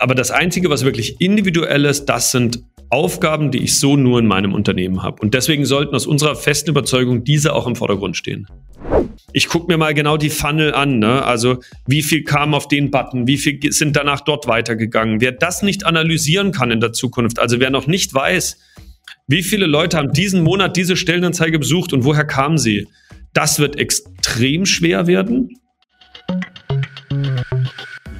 Aber das Einzige, was wirklich individuell ist, das sind Aufgaben, die ich so nur in meinem Unternehmen habe. Und deswegen sollten aus unserer festen Überzeugung diese auch im Vordergrund stehen. Ich gucke mir mal genau die Funnel an. Ne? Also wie viel kam auf den Button, wie viel sind danach dort weitergegangen. Wer das nicht analysieren kann in der Zukunft, also wer noch nicht weiß, wie viele Leute haben diesen Monat diese Stellenanzeige besucht und woher kamen sie, das wird extrem schwer werden.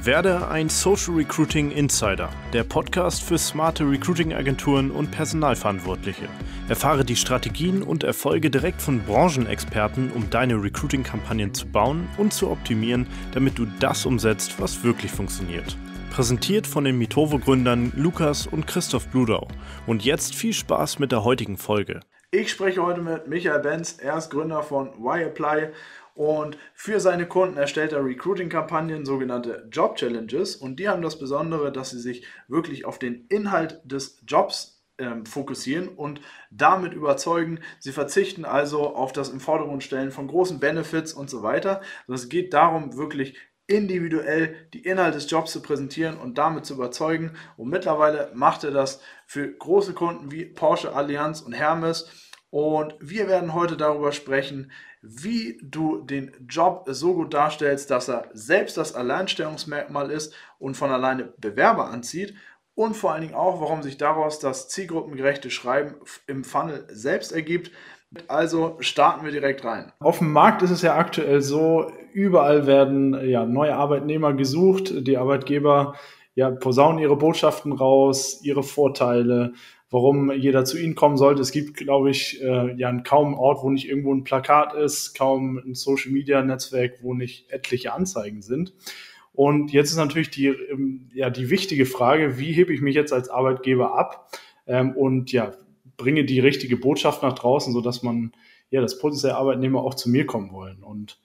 Werde ein Social Recruiting Insider, der Podcast für smarte Recruiting-Agenturen und Personalverantwortliche. Erfahre die Strategien und Erfolge direkt von Branchenexperten, um deine Recruiting-Kampagnen zu bauen und zu optimieren, damit du das umsetzt, was wirklich funktioniert. Präsentiert von den Mitovo-Gründern Lukas und Christoph Bludau. Und jetzt viel Spaß mit der heutigen Folge. Ich spreche heute mit Michael Benz, er ist Gründer von YApply und für seine Kunden erstellt er Recruiting-Kampagnen, sogenannte Job Challenges. Und die haben das Besondere, dass sie sich wirklich auf den Inhalt des Jobs ähm, fokussieren und damit überzeugen. Sie verzichten also auf das im Vordergrund stellen von großen Benefits und so weiter. Es geht darum, wirklich individuell die Inhalte des Jobs zu präsentieren und damit zu überzeugen. Und mittlerweile macht er das für große Kunden wie Porsche, Allianz und Hermes. Und wir werden heute darüber sprechen, wie du den Job so gut darstellst, dass er selbst das Alleinstellungsmerkmal ist und von alleine Bewerber anzieht und vor allen Dingen auch, warum sich daraus das zielgruppengerechte Schreiben im Funnel selbst ergibt. Also starten wir direkt rein. Auf dem Markt ist es ja aktuell so, überall werden ja neue Arbeitnehmer gesucht, die Arbeitgeber ja posaunen ihre Botschaften raus, ihre Vorteile, warum jeder zu ihnen kommen sollte. Es gibt, glaube ich, äh, ja kaum einen Ort, wo nicht irgendwo ein Plakat ist, kaum ein Social Media Netzwerk, wo nicht etliche Anzeigen sind. Und jetzt ist natürlich die, ähm, ja, die wichtige Frage, wie hebe ich mich jetzt als Arbeitgeber ab ähm, und ja, bringe die richtige Botschaft nach draußen, sodass man, ja, das potenzielle Arbeitnehmer auch zu mir kommen wollen. Und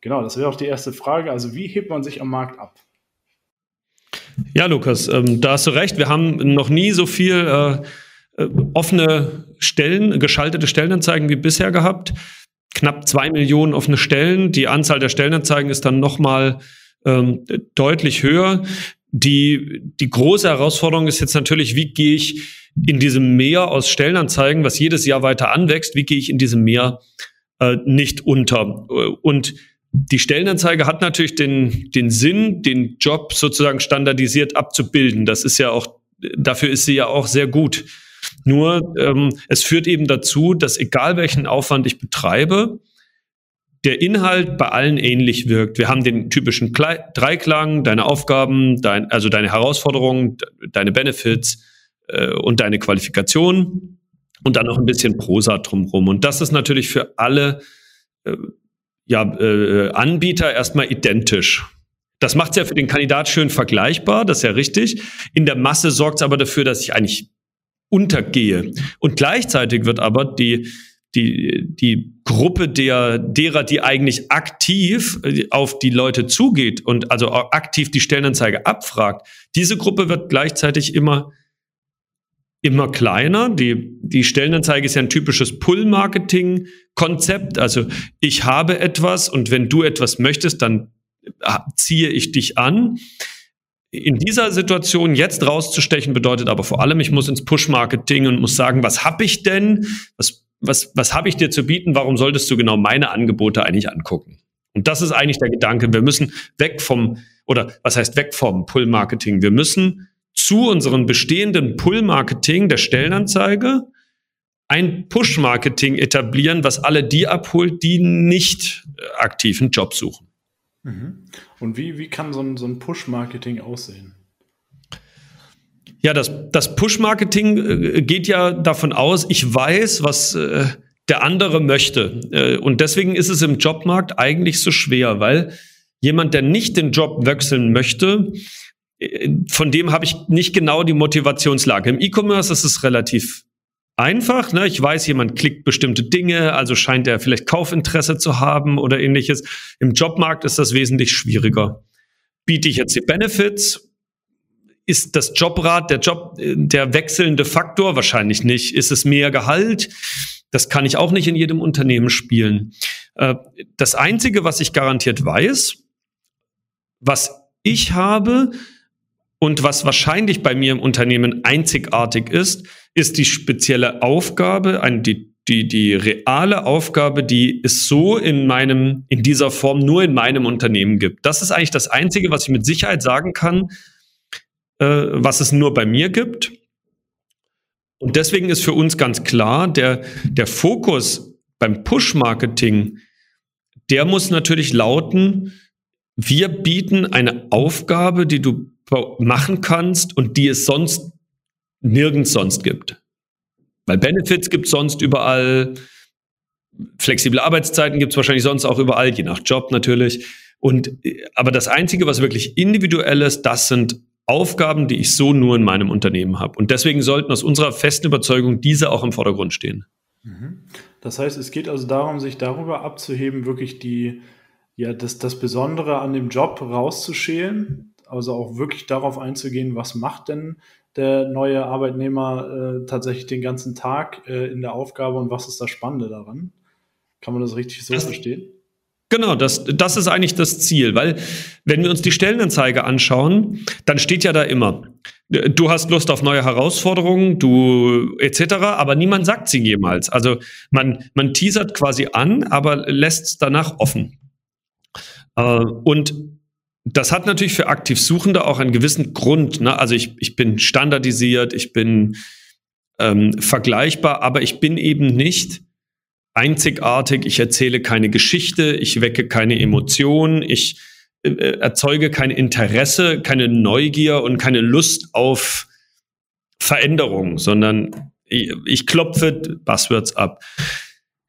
genau, das wäre auch die erste Frage. Also, wie hebt man sich am Markt ab? Ja, Lukas, ähm, da hast du recht. Wir haben noch nie so viel äh, offene Stellen, geschaltete Stellenanzeigen wie bisher gehabt. Knapp zwei Millionen offene Stellen. Die Anzahl der Stellenanzeigen ist dann nochmal ähm, deutlich höher. Die, die große Herausforderung ist jetzt natürlich, wie gehe ich in diesem Meer aus Stellenanzeigen, was jedes Jahr weiter anwächst, wie gehe ich in diesem Meer äh, nicht unter? Und die Stellenanzeige hat natürlich den, den Sinn, den Job sozusagen standardisiert abzubilden. Das ist ja auch, dafür ist sie ja auch sehr gut. Nur ähm, es führt eben dazu, dass egal welchen Aufwand ich betreibe, der Inhalt bei allen ähnlich wirkt. Wir haben den typischen Kle Dreiklang, deine Aufgaben, dein, also deine Herausforderungen, deine Benefits äh, und deine Qualifikation und dann noch ein bisschen Prosa drumherum. Und das ist natürlich für alle äh, ja, äh, Anbieter erstmal identisch. Das macht es ja für den Kandidat schön vergleichbar, das ist ja richtig. In der Masse sorgt es aber dafür, dass ich eigentlich untergehe. Und gleichzeitig wird aber die, die, die Gruppe der, derer, die eigentlich aktiv äh, auf die Leute zugeht und also aktiv die Stellenanzeige abfragt, diese Gruppe wird gleichzeitig immer, immer kleiner. Die, die Stellenanzeige ist ja ein typisches Pull-Marketing-Konzept. Also ich habe etwas und wenn du etwas möchtest, dann äh, ziehe ich dich an in dieser Situation jetzt rauszustechen bedeutet aber vor allem, ich muss ins Push-Marketing und muss sagen, was habe ich denn? Was, was, was habe ich dir zu bieten? Warum solltest du genau meine Angebote eigentlich angucken? Und das ist eigentlich der Gedanke. Wir müssen weg vom, oder was heißt weg vom Pull-Marketing? Wir müssen zu unserem bestehenden Pull-Marketing der Stellenanzeige ein Push-Marketing etablieren, was alle die abholt, die nicht aktiven Job suchen. Mhm. Und wie, wie kann so ein, so ein Push-Marketing aussehen? Ja, das, das Push-Marketing äh, geht ja davon aus, ich weiß, was äh, der andere möchte. Äh, und deswegen ist es im Jobmarkt eigentlich so schwer, weil jemand, der nicht den Job wechseln möchte, von dem habe ich nicht genau die Motivationslage. Im E-Commerce ist es relativ einfach. Ne? Ich weiß, jemand klickt bestimmte Dinge, also scheint er vielleicht Kaufinteresse zu haben oder ähnliches. Im Jobmarkt ist das wesentlich schwieriger. Biete ich jetzt die Benefits? Ist das Jobrad der Job der wechselnde Faktor? Wahrscheinlich nicht. Ist es mehr Gehalt? Das kann ich auch nicht in jedem Unternehmen spielen. Äh, das Einzige, was ich garantiert weiß, was ich habe, und was wahrscheinlich bei mir im Unternehmen einzigartig ist, ist die spezielle Aufgabe, die, die, die reale Aufgabe, die es so in meinem, in dieser Form nur in meinem Unternehmen gibt. Das ist eigentlich das Einzige, was ich mit Sicherheit sagen kann, äh, was es nur bei mir gibt. Und deswegen ist für uns ganz klar, der, der Fokus beim Push-Marketing, der muss natürlich lauten, wir bieten eine Aufgabe, die du machen kannst und die es sonst nirgends sonst gibt. Weil Benefits gibt es sonst überall, flexible Arbeitszeiten gibt es wahrscheinlich sonst auch überall, je nach Job natürlich. Und aber das Einzige, was wirklich individuell ist, das sind Aufgaben, die ich so nur in meinem Unternehmen habe. Und deswegen sollten aus unserer festen Überzeugung diese auch im Vordergrund stehen. Mhm. Das heißt, es geht also darum, sich darüber abzuheben, wirklich die, ja, das, das Besondere an dem Job rauszuschälen also auch wirklich darauf einzugehen, was macht denn der neue Arbeitnehmer äh, tatsächlich den ganzen Tag äh, in der Aufgabe und was ist das Spannende daran? Kann man das richtig so das, verstehen? Genau, das, das ist eigentlich das Ziel, weil wenn wir uns die Stellenanzeige anschauen, dann steht ja da immer, du hast Lust auf neue Herausforderungen, du etc., aber niemand sagt sie jemals. Also man, man teasert quasi an, aber lässt es danach offen. Äh, und das hat natürlich für aktiv Suchende auch einen gewissen Grund. Ne? Also ich, ich bin standardisiert, ich bin ähm, vergleichbar, aber ich bin eben nicht einzigartig, ich erzähle keine Geschichte, ich wecke keine Emotion, ich äh, erzeuge kein Interesse, keine Neugier und keine Lust auf Veränderung, sondern ich, ich klopfe Buzzwords ab.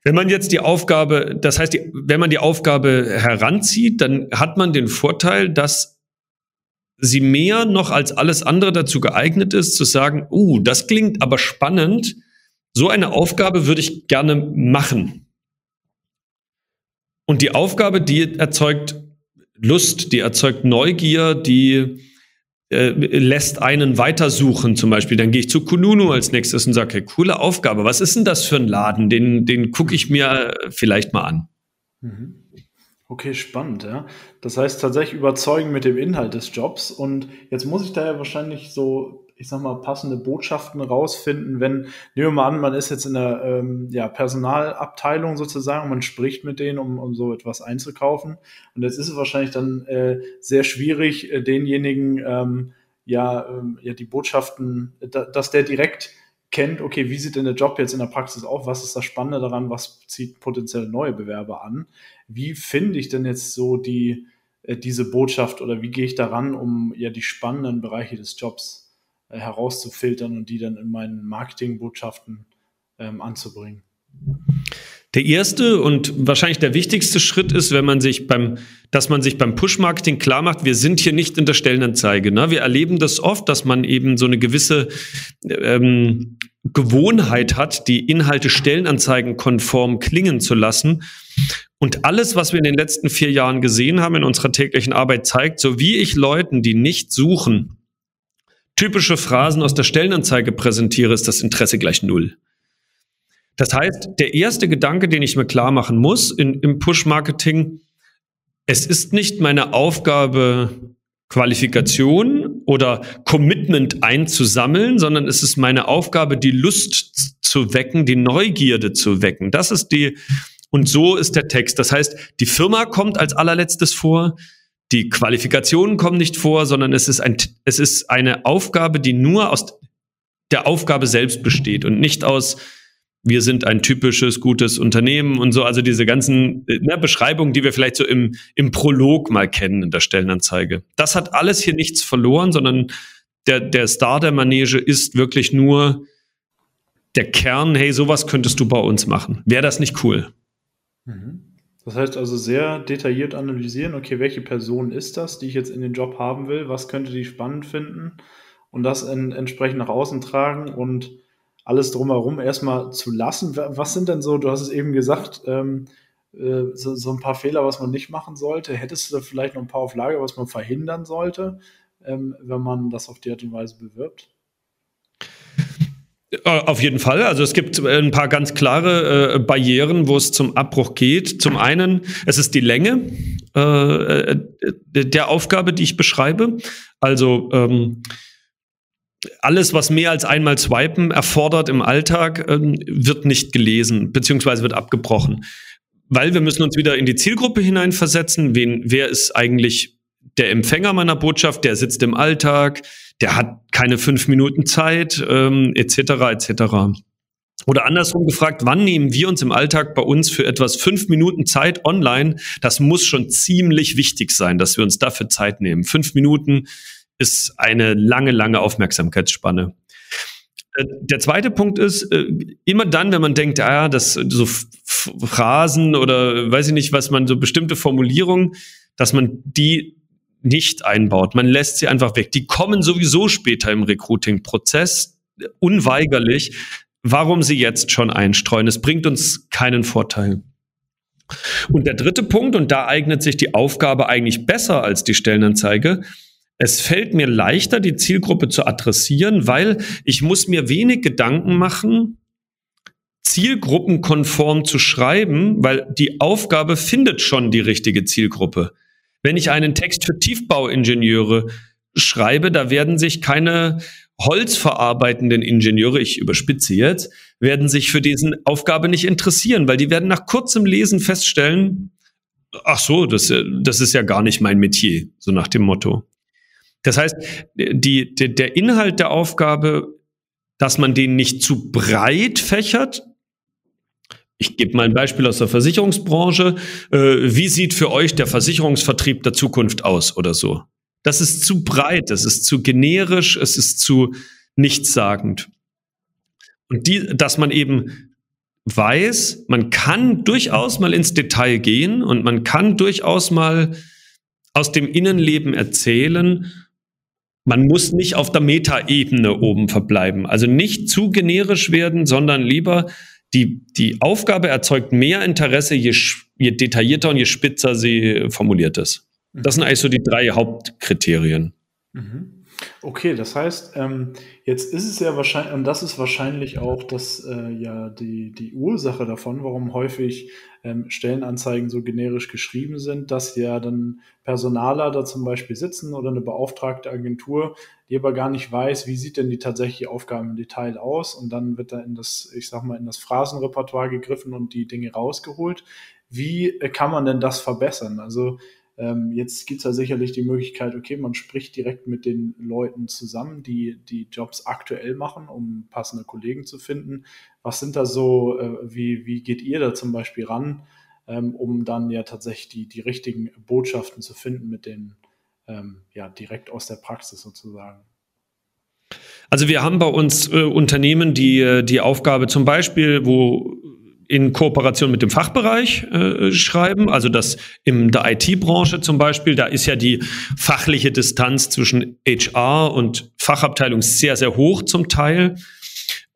Wenn man jetzt die Aufgabe, das heißt, wenn man die Aufgabe heranzieht, dann hat man den Vorteil, dass sie mehr noch als alles andere dazu geeignet ist, zu sagen, uh, das klingt aber spannend. So eine Aufgabe würde ich gerne machen. Und die Aufgabe, die erzeugt Lust, die erzeugt Neugier, die äh, lässt einen weitersuchen zum Beispiel. Dann gehe ich zu Kununu als nächstes und sage, hey, coole Aufgabe, was ist denn das für ein Laden? Den, den gucke ich mir vielleicht mal an. Mhm. Okay, spannend, ja. Das heißt tatsächlich überzeugen mit dem Inhalt des Jobs. Und jetzt muss ich da ja wahrscheinlich so ich sag mal, passende Botschaften rausfinden, wenn, nehmen wir mal an, man ist jetzt in der ähm, ja, Personalabteilung sozusagen, man spricht mit denen, um, um so etwas einzukaufen. Und jetzt ist es wahrscheinlich dann äh, sehr schwierig, äh, denjenigen ähm, ja, ähm, ja die Botschaften, da, dass der direkt kennt, okay, wie sieht denn der Job jetzt in der Praxis auf? Was ist das Spannende daran? Was zieht potenziell neue Bewerber an? Wie finde ich denn jetzt so die, äh, diese Botschaft oder wie gehe ich daran, um ja die spannenden Bereiche des Jobs äh, herauszufiltern und die dann in meinen Marketingbotschaften ähm, anzubringen. Der erste und wahrscheinlich der wichtigste Schritt ist, wenn man sich beim, dass man sich beim Push-Marketing klar macht, wir sind hier nicht in der Stellenanzeige. Ne? Wir erleben das oft, dass man eben so eine gewisse ähm, Gewohnheit hat, die Inhalte stellenanzeigenkonform klingen zu lassen. Und alles, was wir in den letzten vier Jahren gesehen haben in unserer täglichen Arbeit, zeigt, so wie ich Leuten, die nicht suchen, typische Phrasen aus der Stellenanzeige präsentiere, ist das Interesse gleich null. Das heißt, der erste Gedanke, den ich mir klar machen muss in, im Push-Marketing, es ist nicht meine Aufgabe, Qualifikation oder Commitment einzusammeln, sondern es ist meine Aufgabe, die Lust zu wecken, die Neugierde zu wecken. Das ist die, und so ist der Text. Das heißt, die Firma kommt als allerletztes vor, die Qualifikationen kommen nicht vor, sondern es ist, ein, es ist eine Aufgabe, die nur aus der Aufgabe selbst besteht und nicht aus, wir sind ein typisches, gutes Unternehmen und so. Also diese ganzen ne, Beschreibungen, die wir vielleicht so im, im Prolog mal kennen in der Stellenanzeige. Das hat alles hier nichts verloren, sondern der, der Star der Manege ist wirklich nur der Kern, hey, sowas könntest du bei uns machen. Wäre das nicht cool? Mhm. Das heißt also sehr detailliert analysieren, okay, welche Person ist das, die ich jetzt in den Job haben will, was könnte die spannend finden und das in, entsprechend nach außen tragen und alles drumherum erstmal zu lassen. Was sind denn so, du hast es eben gesagt, ähm, äh, so, so, ein paar Fehler, was man nicht machen sollte. Hättest du da vielleicht noch ein paar auf Lager, was man verhindern sollte, ähm, wenn man das auf die Art und Weise bewirbt? Äh, auf jeden Fall. Also es gibt äh, ein paar ganz klare äh, Barrieren, wo es zum Abbruch geht. Zum einen, es ist die Länge äh, der Aufgabe, die ich beschreibe. Also ähm, alles, was mehr als einmal swipen erfordert im Alltag, ähm, wird nicht gelesen, beziehungsweise wird abgebrochen. Weil wir müssen uns wieder in die Zielgruppe hineinversetzen. Wen, wer ist eigentlich der Empfänger meiner Botschaft? Der sitzt im Alltag, der hat keine fünf Minuten Zeit, ähm, etc. etc. Oder andersrum gefragt, wann nehmen wir uns im Alltag bei uns für etwas fünf Minuten Zeit online? Das muss schon ziemlich wichtig sein, dass wir uns dafür Zeit nehmen. Fünf Minuten ist eine lange, lange Aufmerksamkeitsspanne. Äh, der zweite Punkt ist, äh, immer dann, wenn man denkt, ah, das so Phrasen oder weiß ich nicht, was man so bestimmte Formulierungen, dass man die nicht einbaut. Man lässt sie einfach weg. Die kommen sowieso später im Recruiting-Prozess, unweigerlich. Warum sie jetzt schon einstreuen? Es bringt uns keinen Vorteil. Und der dritte Punkt, und da eignet sich die Aufgabe eigentlich besser als die Stellenanzeige, es fällt mir leichter, die Zielgruppe zu adressieren, weil ich muss mir wenig Gedanken machen, zielgruppenkonform zu schreiben, weil die Aufgabe findet schon die richtige Zielgruppe. Wenn ich einen Text für Tiefbauingenieure schreibe, da werden sich keine holzverarbeitenden Ingenieure, ich überspitze jetzt, werden sich für diesen Aufgabe nicht interessieren, weil die werden nach kurzem Lesen feststellen, ach so, das, das ist ja gar nicht mein Metier, so nach dem Motto. Das heißt, die, der Inhalt der Aufgabe, dass man den nicht zu breit fächert. Ich gebe mal ein Beispiel aus der Versicherungsbranche. Äh, wie sieht für euch der Versicherungsvertrieb der Zukunft aus oder so? Das ist zu breit, das ist zu generisch, es ist zu nichtssagend. Und die, dass man eben weiß, man kann durchaus mal ins Detail gehen und man kann durchaus mal aus dem Innenleben erzählen man muss nicht auf der Metaebene oben verbleiben. Also nicht zu generisch werden, sondern lieber die, die Aufgabe erzeugt mehr Interesse, je, je detaillierter und je spitzer sie formuliert ist. Das sind eigentlich so die drei Hauptkriterien. Mhm. Okay, das heißt, ähm, jetzt ist es ja wahrscheinlich, und das ist wahrscheinlich auch das, äh, ja, die, die Ursache davon, warum häufig ähm, Stellenanzeigen so generisch geschrieben sind, dass ja dann Personaler da zum Beispiel sitzen oder eine beauftragte Agentur, die aber gar nicht weiß, wie sieht denn die tatsächliche Aufgabe im Detail aus und dann wird da in das, ich sag mal, in das Phrasenrepertoire gegriffen und die Dinge rausgeholt. Wie äh, kann man denn das verbessern? Also ähm, jetzt gibt es ja sicherlich die Möglichkeit, okay, man spricht direkt mit den Leuten zusammen, die die Jobs aktuell machen, um passende Kollegen zu finden. Was sind da so, äh, wie, wie geht ihr da zum Beispiel ran, ähm, um dann ja tatsächlich die, die richtigen Botschaften zu finden mit den, ähm, ja, direkt aus der Praxis sozusagen? Also wir haben bei uns äh, Unternehmen, die äh, die Aufgabe zum Beispiel, wo in Kooperation mit dem Fachbereich äh, schreiben. Also das in der IT-Branche zum Beispiel, da ist ja die fachliche Distanz zwischen HR und Fachabteilung sehr, sehr hoch zum Teil,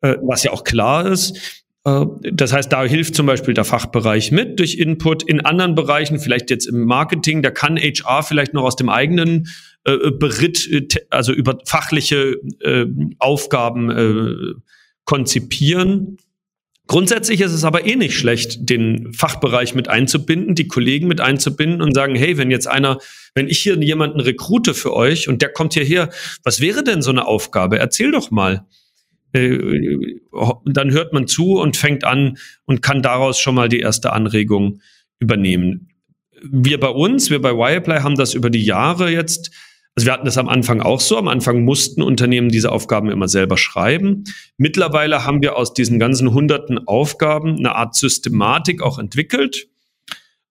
äh, was ja auch klar ist. Äh, das heißt, da hilft zum Beispiel der Fachbereich mit durch Input. In anderen Bereichen, vielleicht jetzt im Marketing, da kann HR vielleicht noch aus dem eigenen äh, Beritt, äh, also über fachliche Aufgaben konzipieren Grundsätzlich ist es aber eh nicht schlecht, den Fachbereich mit einzubinden, die Kollegen mit einzubinden und sagen, hey, wenn jetzt einer, wenn ich hier jemanden rekrute für euch und der kommt hierher, was wäre denn so eine Aufgabe? Erzähl doch mal. Äh, dann hört man zu und fängt an und kann daraus schon mal die erste Anregung übernehmen. Wir bei uns, wir bei Wireplay haben das über die Jahre jetzt also wir hatten das am Anfang auch so. Am Anfang mussten Unternehmen diese Aufgaben immer selber schreiben. Mittlerweile haben wir aus diesen ganzen hunderten Aufgaben eine Art Systematik auch entwickelt,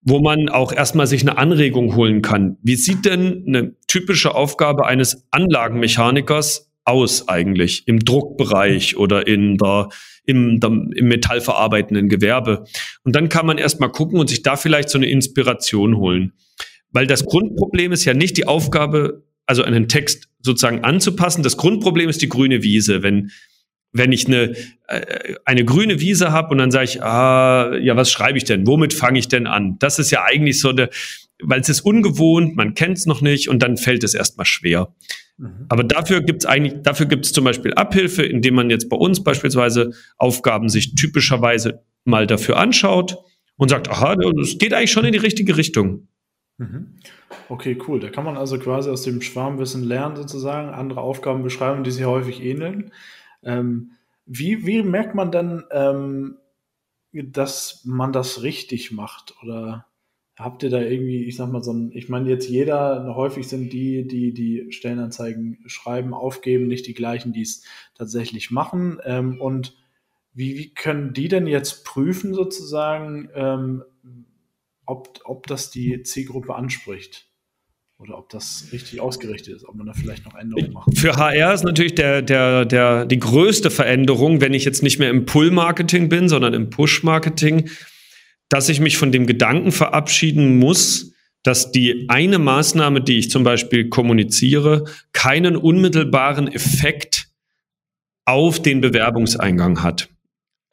wo man auch erstmal sich eine Anregung holen kann. Wie sieht denn eine typische Aufgabe eines Anlagenmechanikers aus eigentlich im Druckbereich oder in der, im, im metallverarbeitenden Gewerbe? Und dann kann man erstmal gucken und sich da vielleicht so eine Inspiration holen. Weil das Grundproblem ist ja nicht die Aufgabe also einen Text sozusagen anzupassen. Das Grundproblem ist die grüne Wiese. Wenn, wenn ich eine, äh, eine grüne Wiese habe und dann sage ich, ah, ja, was schreibe ich denn? Womit fange ich denn an? Das ist ja eigentlich so eine, weil es ist ungewohnt, man kennt es noch nicht und dann fällt es erstmal schwer. Mhm. Aber dafür gibt es eigentlich, dafür gibt es zum Beispiel Abhilfe, indem man jetzt bei uns beispielsweise Aufgaben sich typischerweise mal dafür anschaut und sagt, aha, das geht eigentlich schon in die richtige Richtung. Mhm. Okay, cool. Da kann man also quasi aus dem Schwarmwissen lernen, sozusagen, andere Aufgaben beschreiben, die sich häufig ähneln. Ähm, wie, wie merkt man dann, ähm, dass man das richtig macht? Oder habt ihr da irgendwie, ich sag mal, so ein, ich meine, jetzt jeder, häufig sind die, die die Stellenanzeigen schreiben, aufgeben, nicht die gleichen, die es tatsächlich machen. Ähm, und wie, wie können die denn jetzt prüfen, sozusagen, ähm, ob, ob das die Zielgruppe anspricht? Oder ob das richtig ausgerichtet ist, ob man da vielleicht noch Änderungen macht. Für HR ist natürlich der, der, der, die größte Veränderung, wenn ich jetzt nicht mehr im Pull-Marketing bin, sondern im Push-Marketing, dass ich mich von dem Gedanken verabschieden muss, dass die eine Maßnahme, die ich zum Beispiel kommuniziere, keinen unmittelbaren Effekt auf den Bewerbungseingang hat.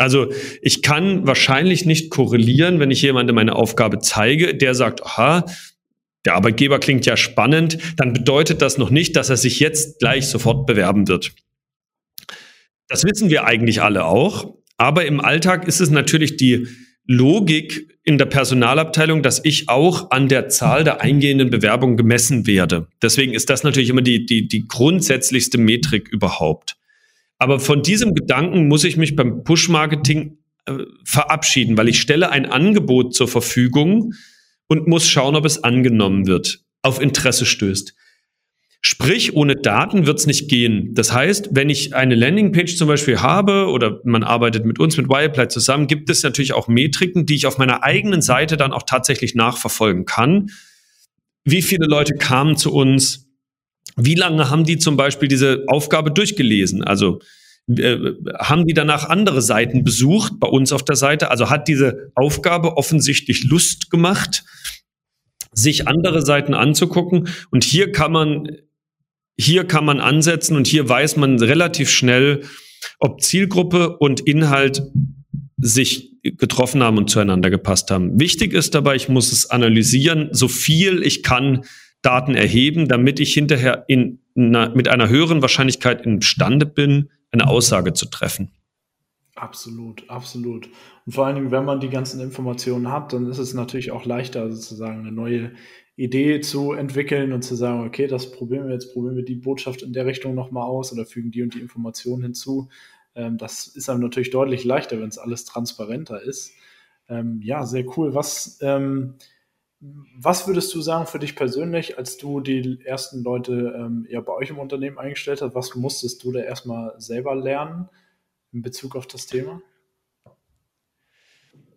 Also ich kann wahrscheinlich nicht korrelieren, wenn ich jemandem meine Aufgabe zeige, der sagt, aha, der Arbeitgeber klingt ja spannend, dann bedeutet das noch nicht, dass er sich jetzt gleich sofort bewerben wird. Das wissen wir eigentlich alle auch, aber im Alltag ist es natürlich die Logik in der Personalabteilung, dass ich auch an der Zahl der eingehenden Bewerbungen gemessen werde. Deswegen ist das natürlich immer die, die, die grundsätzlichste Metrik überhaupt. Aber von diesem Gedanken muss ich mich beim Push-Marketing äh, verabschieden, weil ich stelle ein Angebot zur Verfügung und muss schauen, ob es angenommen wird, auf Interesse stößt. Sprich, ohne Daten wird es nicht gehen. Das heißt, wenn ich eine Landingpage zum Beispiel habe oder man arbeitet mit uns, mit Wireplay zusammen, gibt es natürlich auch Metriken, die ich auf meiner eigenen Seite dann auch tatsächlich nachverfolgen kann. Wie viele Leute kamen zu uns? Wie lange haben die zum Beispiel diese Aufgabe durchgelesen? Also äh, haben die danach andere Seiten besucht bei uns auf der Seite? Also hat diese Aufgabe offensichtlich Lust gemacht, sich andere Seiten anzugucken. Und hier kann man hier kann man ansetzen und hier weiß man relativ schnell, ob Zielgruppe und Inhalt sich getroffen haben und zueinander gepasst haben. Wichtig ist dabei, ich muss es analysieren, so viel ich kann Daten erheben, damit ich hinterher in, na, mit einer höheren Wahrscheinlichkeit imstande bin, eine Aussage zu treffen. Absolut, absolut. Und vor allen Dingen, wenn man die ganzen Informationen hat, dann ist es natürlich auch leichter, sozusagen eine neue Idee zu entwickeln und zu sagen, okay, das probieren wir jetzt, probieren wir die Botschaft in der Richtung nochmal aus oder fügen die und die Informationen hinzu. Ähm, das ist einem natürlich deutlich leichter, wenn es alles transparenter ist. Ähm, ja, sehr cool. Was, ähm, was würdest du sagen für dich persönlich, als du die ersten Leute ähm, ja bei euch im Unternehmen eingestellt hast? Was musstest du da erstmal selber lernen in Bezug auf das Thema?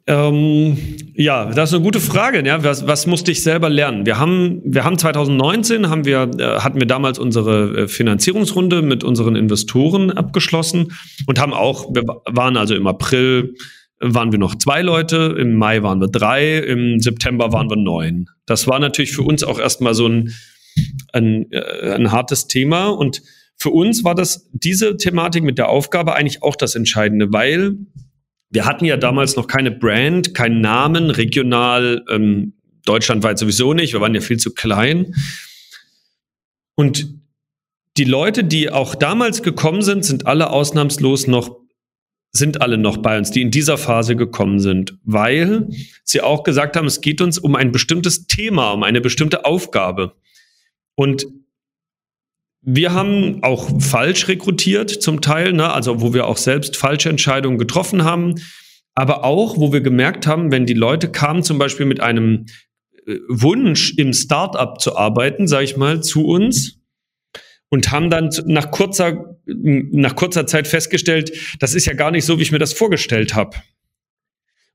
Ähm, ja, das ist eine gute Frage. Ja, was, was musste ich selber lernen? Wir haben, wir haben 2019 haben wir, äh, hatten wir damals unsere äh, Finanzierungsrunde mit unseren Investoren abgeschlossen und haben auch, wir waren also im April waren wir noch zwei Leute, im Mai waren wir drei, im September waren wir neun. Das war natürlich für uns auch erstmal so ein, ein, äh, ein hartes Thema und für uns war das diese Thematik mit der Aufgabe eigentlich auch das Entscheidende, weil wir hatten ja damals noch keine Brand, keinen Namen, regional, ähm, deutschlandweit sowieso nicht. Wir waren ja viel zu klein. Und die Leute, die auch damals gekommen sind, sind alle ausnahmslos noch, sind alle noch bei uns, die in dieser Phase gekommen sind, weil sie auch gesagt haben, es geht uns um ein bestimmtes Thema, um eine bestimmte Aufgabe. Und wir haben auch falsch rekrutiert zum Teil, ne? also wo wir auch selbst falsche Entscheidungen getroffen haben, aber auch, wo wir gemerkt haben, wenn die Leute kamen zum Beispiel mit einem äh, Wunsch im Startup zu arbeiten, sage ich mal, zu uns und haben dann nach kurzer, nach kurzer Zeit festgestellt, das ist ja gar nicht so, wie ich mir das vorgestellt habe.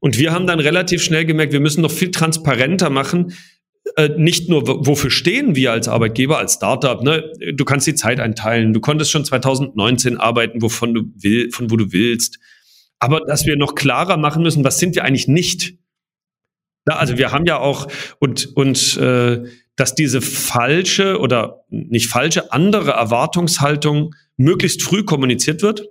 Und wir haben dann relativ schnell gemerkt, wir müssen noch viel transparenter machen, äh, nicht nur, wofür stehen wir als Arbeitgeber, als Startup, ne? Du kannst die Zeit einteilen. Du konntest schon 2019 arbeiten, wovon du will, von wo du willst. Aber dass wir noch klarer machen müssen, was sind wir eigentlich nicht? Ja, also wir haben ja auch und und äh, dass diese falsche oder nicht falsche andere Erwartungshaltung möglichst früh kommuniziert wird,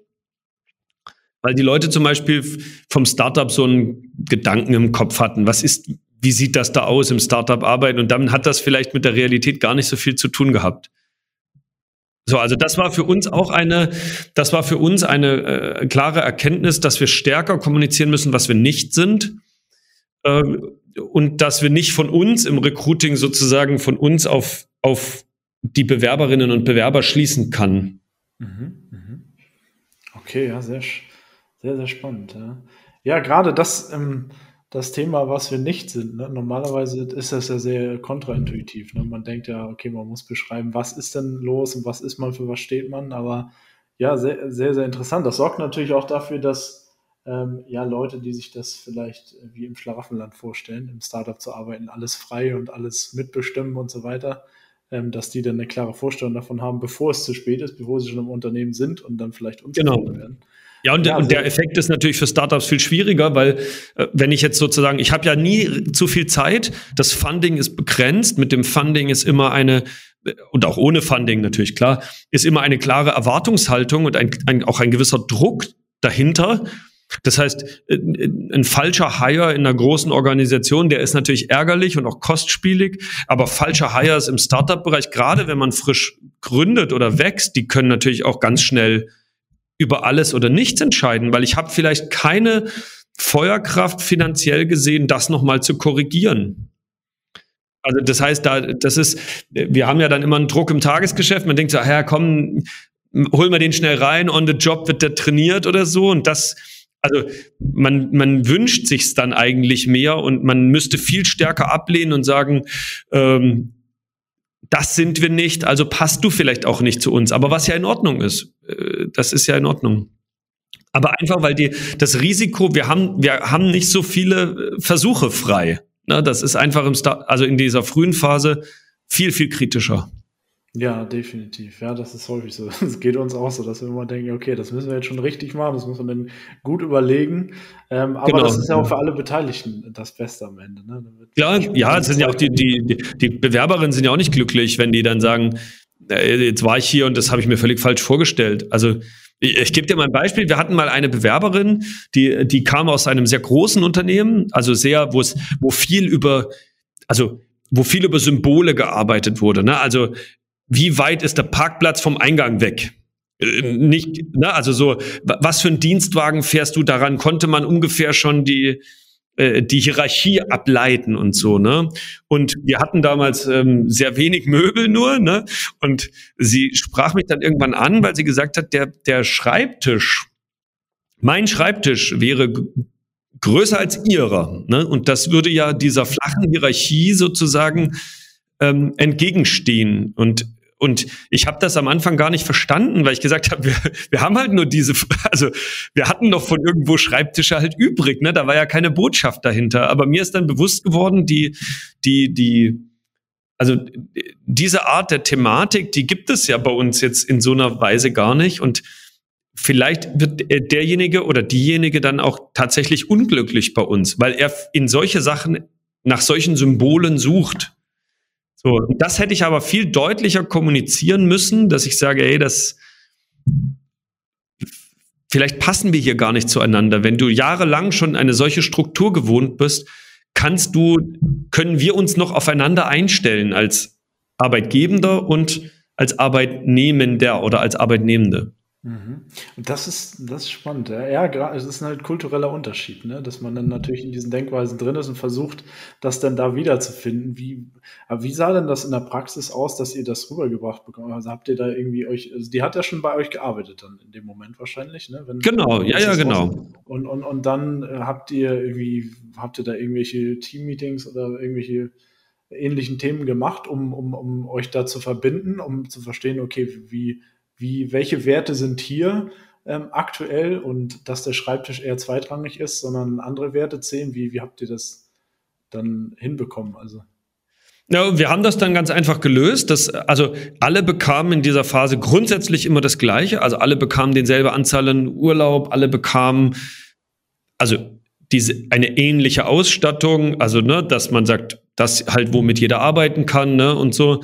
weil die Leute zum Beispiel vom Startup so einen Gedanken im Kopf hatten. Was ist wie sieht das da aus im Startup arbeiten? Und dann hat das vielleicht mit der Realität gar nicht so viel zu tun gehabt. So, also das war für uns auch eine, das war für uns eine äh, klare Erkenntnis, dass wir stärker kommunizieren müssen, was wir nicht sind. Äh, und dass wir nicht von uns im Recruiting sozusagen von uns auf, auf die Bewerberinnen und Bewerber schließen kann. Mhm, mhm. Okay, ja, sehr, sehr, sehr spannend. Ja, ja gerade das, ähm, das Thema, was wir nicht sind. Ne? Normalerweise ist das ja sehr kontraintuitiv. Ne? Man denkt ja, okay, man muss beschreiben, was ist denn los und was ist man, für was steht man. Aber ja, sehr, sehr, sehr interessant. Das sorgt natürlich auch dafür, dass ähm, ja Leute, die sich das vielleicht wie im Schlaraffenland vorstellen, im Startup zu arbeiten, alles frei und alles mitbestimmen und so weiter, ähm, dass die dann eine klare Vorstellung davon haben, bevor es zu spät ist, bevor sie schon im Unternehmen sind und dann vielleicht unzufrieden genau. werden. Ja, und, ja, und der Effekt ist natürlich für Startups viel schwieriger, weil äh, wenn ich jetzt sozusagen, ich habe ja nie zu viel Zeit, das Funding ist begrenzt, mit dem Funding ist immer eine, äh, und auch ohne Funding natürlich klar, ist immer eine klare Erwartungshaltung und ein, ein, auch ein gewisser Druck dahinter. Das heißt, äh, ein falscher Hire in einer großen Organisation, der ist natürlich ärgerlich und auch kostspielig, aber falscher Hires im Startup-Bereich, gerade wenn man frisch gründet oder wächst, die können natürlich auch ganz schnell über alles oder nichts entscheiden, weil ich habe vielleicht keine Feuerkraft finanziell gesehen, das nochmal zu korrigieren. Also das heißt, da, das ist, wir haben ja dann immer einen Druck im Tagesgeschäft. Man denkt so, ja, komm, hol mal den schnell rein, on the job wird der trainiert oder so. Und das, also man, man wünscht sich's dann eigentlich mehr und man müsste viel stärker ablehnen und sagen, ähm, das sind wir nicht, also passt du vielleicht auch nicht zu uns. Aber was ja in Ordnung ist, äh, das ist ja in Ordnung. Aber einfach, weil die, das Risiko, wir haben, wir haben nicht so viele äh, Versuche frei. Ne, das ist einfach im Start, also in dieser frühen Phase viel, viel kritischer. Ja, definitiv. Ja, das ist häufig so. Es geht uns auch so, dass wir immer denken, okay, das müssen wir jetzt schon richtig machen, das muss man dann gut überlegen. Ähm, aber genau. das ist ja auch für alle Beteiligten das Beste am Ende. Ne? Ja, ja, es sind ja auch die, die, die Bewerberinnen sind ja auch nicht glücklich, wenn die dann sagen, äh, jetzt war ich hier und das habe ich mir völlig falsch vorgestellt. Also ich, ich gebe dir mal ein Beispiel. Wir hatten mal eine Bewerberin, die, die kam aus einem sehr großen Unternehmen, also sehr, wo es, wo viel über, also wo viel über Symbole gearbeitet wurde. Ne? Also wie weit ist der Parkplatz vom Eingang weg? Äh, nicht, ne, also so, was für ein Dienstwagen fährst du daran? Konnte man ungefähr schon die, äh, die Hierarchie ableiten und so, ne? Und wir hatten damals ähm, sehr wenig Möbel nur, ne? Und sie sprach mich dann irgendwann an, weil sie gesagt hat, der, der Schreibtisch, mein Schreibtisch wäre größer als ihrer, ne? Und das würde ja dieser flachen Hierarchie sozusagen ähm, entgegenstehen. Und und ich habe das am Anfang gar nicht verstanden, weil ich gesagt habe, wir, wir haben halt nur diese, also wir hatten noch von irgendwo Schreibtische halt übrig, ne? Da war ja keine Botschaft dahinter. Aber mir ist dann bewusst geworden, die, die, die, also diese Art der Thematik, die gibt es ja bei uns jetzt in so einer Weise gar nicht. Und vielleicht wird derjenige oder diejenige dann auch tatsächlich unglücklich bei uns, weil er in solche Sachen nach solchen Symbolen sucht. So, das hätte ich aber viel deutlicher kommunizieren müssen, dass ich sage, ey, das vielleicht passen wir hier gar nicht zueinander. Wenn du jahrelang schon eine solche Struktur gewohnt bist, kannst du, können wir uns noch aufeinander einstellen als Arbeitgebender und als Arbeitnehmender oder als Arbeitnehmende. Mhm. Und das ist, das ist spannend. Ja, ja gra- es ist ein halt kultureller Unterschied, ne? dass man dann natürlich in diesen Denkweisen drin ist und versucht, das dann da wiederzufinden. Wie, aber wie sah denn das in der Praxis aus, dass ihr das rübergebracht bekommt? Also habt ihr da irgendwie euch, also die hat ja schon bei euch gearbeitet dann in dem Moment wahrscheinlich, ne? Wenn, Genau, ja, ja, genau. Und, und, und dann äh, habt ihr irgendwie, habt ihr da irgendwelche Teammeetings oder irgendwelche ähnlichen Themen gemacht, um, um, um euch da zu verbinden, um zu verstehen, okay, wie wie, welche Werte sind hier ähm, aktuell und dass der Schreibtisch eher zweitrangig ist, sondern andere Werte zählen. Wie, wie habt ihr das dann hinbekommen? Also. Ja, wir haben das dann ganz einfach gelöst. Dass, also alle bekamen in dieser Phase grundsätzlich immer das Gleiche. Also alle bekamen denselbe Anzahl an Urlaub, alle bekamen also diese eine ähnliche Ausstattung. Also ne, dass man sagt, das halt womit jeder arbeiten kann ne, und so.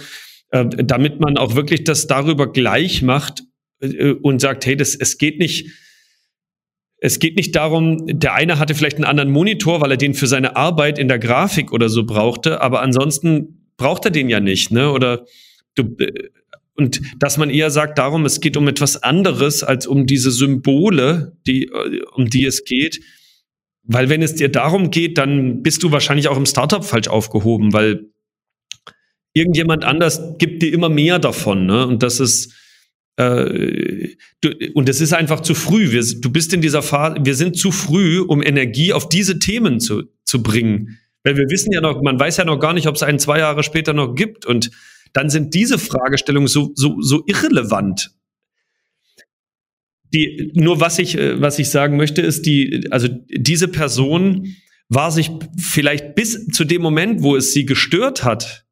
Äh, damit man auch wirklich das darüber gleich macht äh, und sagt, hey, das, es geht nicht, es geht nicht darum, der eine hatte vielleicht einen anderen Monitor, weil er den für seine Arbeit in der Grafik oder so brauchte, aber ansonsten braucht er den ja nicht, ne? Oder du, äh, und dass man eher sagt, darum, es geht um etwas anderes als um diese Symbole, die, äh, um die es geht. Weil wenn es dir darum geht, dann bist du wahrscheinlich auch im Startup falsch aufgehoben, weil irgendjemand anders gibt dir immer mehr davon. Ne? Und das ist, äh, du, und es ist einfach zu früh. Wir, du bist in dieser Phase, wir sind zu früh, um Energie auf diese Themen zu, zu bringen. Weil wir wissen ja noch, man weiß ja noch gar nicht, ob es einen zwei Jahre später noch gibt. Und dann sind diese Fragestellungen so, so, so irrelevant. Die, nur was ich, äh, was ich sagen möchte, ist die, also diese Person war sich vielleicht bis zu dem Moment, wo es sie gestört hat,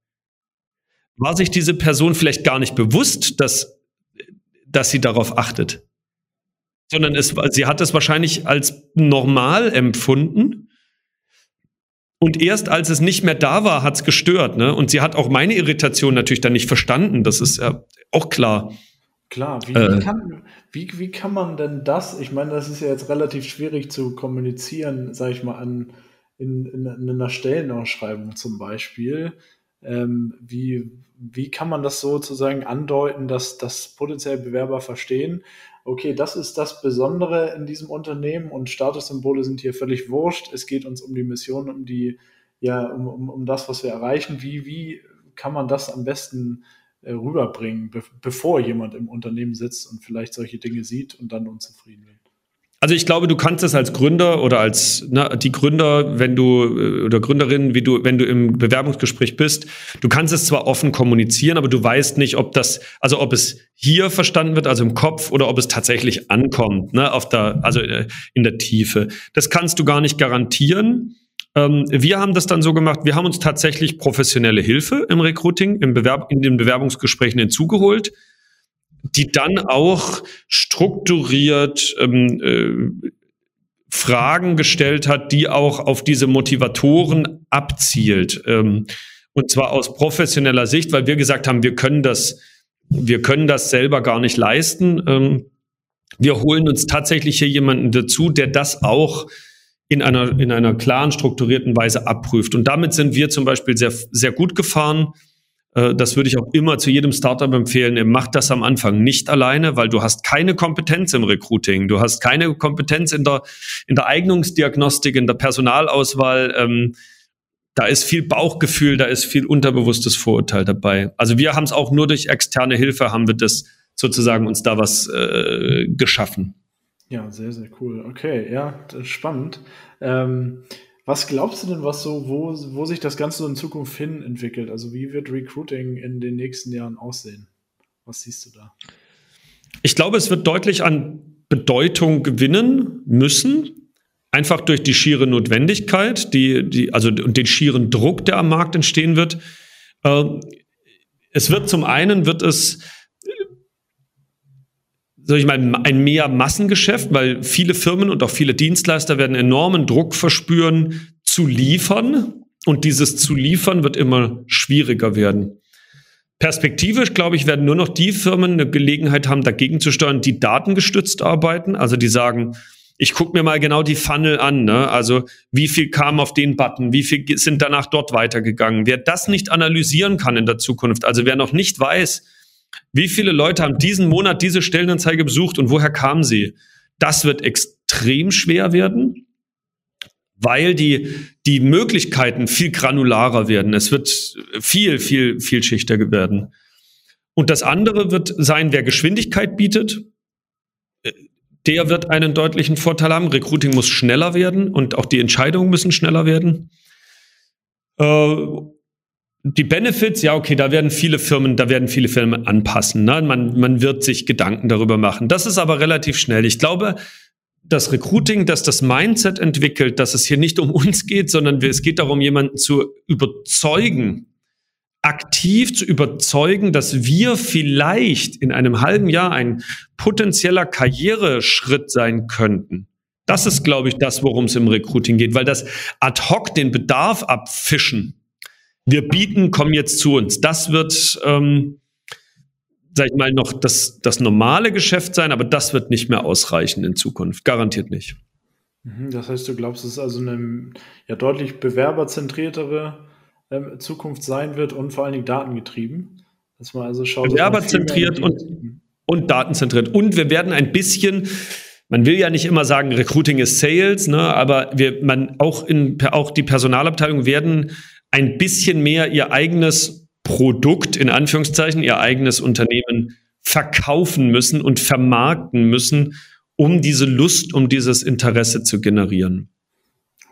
war sich diese Person vielleicht gar nicht bewusst, dass, dass sie darauf achtet. Sondern es, sie hat es wahrscheinlich als normal empfunden. Und erst als es nicht mehr da war, hat es gestört. Ne? Und sie hat auch meine Irritation natürlich dann nicht verstanden. Das ist ja auch klar. Klar, wie, äh, wie, kann, wie, wie kann man denn das? Ich meine, das ist ja jetzt relativ schwierig zu kommunizieren, sage ich mal, an, in, in, in einer Stellenausschreibung zum Beispiel. Ähm, wie, wie kann man das sozusagen andeuten, dass, dass potenzielle Bewerber verstehen, okay, das ist das Besondere in diesem Unternehmen und Statussymbole sind hier völlig wurscht. Es geht uns um die Mission, um die, ja, um, um, um das, was wir erreichen. Wie, wie kann man das am besten äh, rüberbringen, be bevor jemand im Unternehmen sitzt und vielleicht solche Dinge sieht und dann unzufrieden wird? Also ich glaube, du kannst es als Gründer oder als na, die Gründer, wenn du äh, oder Gründerin, wie du, wenn du im Bewerbungsgespräch bist, du kannst es zwar offen kommunizieren, aber du weißt nicht, ob das, also ob es hier verstanden wird, also im Kopf, oder ob es tatsächlich ankommt, ne, auf der, also äh, in der Tiefe. Das kannst du gar nicht garantieren. Ähm, wir haben das dann so gemacht, wir haben uns tatsächlich professionelle Hilfe im Recruiting, im Bewerb, in den Bewerbungsgesprächen hinzugeholt die dann auch strukturiert ähm, äh, Fragen gestellt hat, die auch auf diese Motivatoren abzielt. Ähm, und zwar aus professioneller Sicht, weil wir gesagt haben, wir können das, wir können das selber gar nicht leisten. Ähm, wir holen uns tatsächlich hier jemanden dazu, der das auch in einer, in einer klaren, strukturierten Weise abprüft. Und damit sind wir zum Beispiel sehr, sehr gut gefahren. Äh, das würde ich auch immer zu jedem Startup empfehlen. Mach das am Anfang nicht alleine, weil du hast keine Kompetenz im Recruiting. Du hast keine Kompetenz in der, in der Eignungsdiagnostik, in der Personalauswahl. Ähm, da ist viel Bauchgefühl, da ist viel unterbewusstes Vorurteil dabei. Also wir haben es auch nur durch externe Hilfe haben wir das sozusagen uns da was äh, geschaffen. Ja, sehr, sehr cool. Okay, ja, spannend. Ähm, was glaubst du denn, was so, wo, wo sich das Ganze so in Zukunft hin entwickelt? Also wie wird Recruiting in den nächsten Jahren aussehen? Was siehst du da? Ich glaube, es wird deutlich an Bedeutung gewinnen müssen. Einfach durch die schiere Notwendigkeit, die, die, also und den schieren Druck, der am Markt entstehen wird. Ähm, es wird zum einen wird es sag ich mal, ein mehr Massengeschäft, weil viele Firmen und auch viele Dienstleister werden enormen Druck verspüren, zu liefern. Und dieses zu liefern wird immer schwieriger werden. Perspektivisch, glaube ich, werden nur noch die Firmen eine Gelegenheit haben, dagegen zu steuern, die datengestützt arbeiten. Also die sagen, ich gucke mir mal genau die Funnel an. Ne? Also wie viel kam auf den Button, wie viel sind danach dort weitergegangen. Wer das nicht analysieren kann in der Zukunft, also wer noch nicht weiß, wie viele Leute haben diesen Monat diese Stellenanzeige besucht und woher kamen sie? Das wird extrem schwer werden, weil die, die Möglichkeiten viel granularer werden. Es wird viel, viel, vielschichtiger werden. Und das andere wird sein, wer Geschwindigkeit bietet, der wird einen deutlichen Vorteil haben. Recruiting muss schneller werden und auch die Entscheidungen müssen schneller werden. Äh, die Benefits, ja, okay, da werden viele Firmen, da werden viele Firmen anpassen. Ne? Man, man wird sich Gedanken darüber machen. Das ist aber relativ schnell. Ich glaube, das Recruiting, dass das Mindset entwickelt, dass es hier nicht um uns geht, sondern es geht darum, jemanden zu überzeugen, aktiv zu überzeugen, dass wir vielleicht in einem halben Jahr ein potenzieller Karriereschritt sein könnten. Das ist, glaube ich, das, worum es im Recruiting geht, weil das ad hoc den Bedarf abfischen, wir bieten, komm jetzt zu uns. Das wird, ähm, sag ich mal, noch das, das normale Geschäft sein, aber das wird nicht mehr ausreichen in Zukunft. Garantiert nicht. Mhm, das heißt, du glaubst, dass es also eine ja, deutlich bewerberzentriertere ähm, Zukunft sein wird und vor allen Dingen datengetrieben? Dass man also schaut, Bewerberzentriert und, und datenzentriert. Und wir werden ein bisschen man will ja nicht immer sagen, Recruiting ist Sales, ne, aber wir, man, auch, in, auch die Personalabteilung werden ein bisschen mehr ihr eigenes Produkt, in Anführungszeichen, ihr eigenes Unternehmen verkaufen müssen und vermarkten müssen, um diese Lust, um dieses Interesse zu generieren.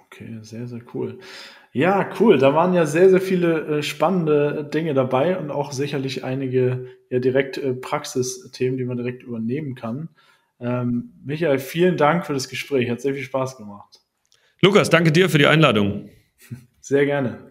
Okay, sehr, sehr cool. Ja, cool. Da waren ja sehr, sehr viele äh, spannende Dinge dabei und auch sicherlich einige ja direkt äh, Praxisthemen, die man direkt übernehmen kann. Ähm, Michael, vielen Dank für das Gespräch. Hat sehr viel Spaß gemacht. Lukas, danke dir für die Einladung. Sehr gerne.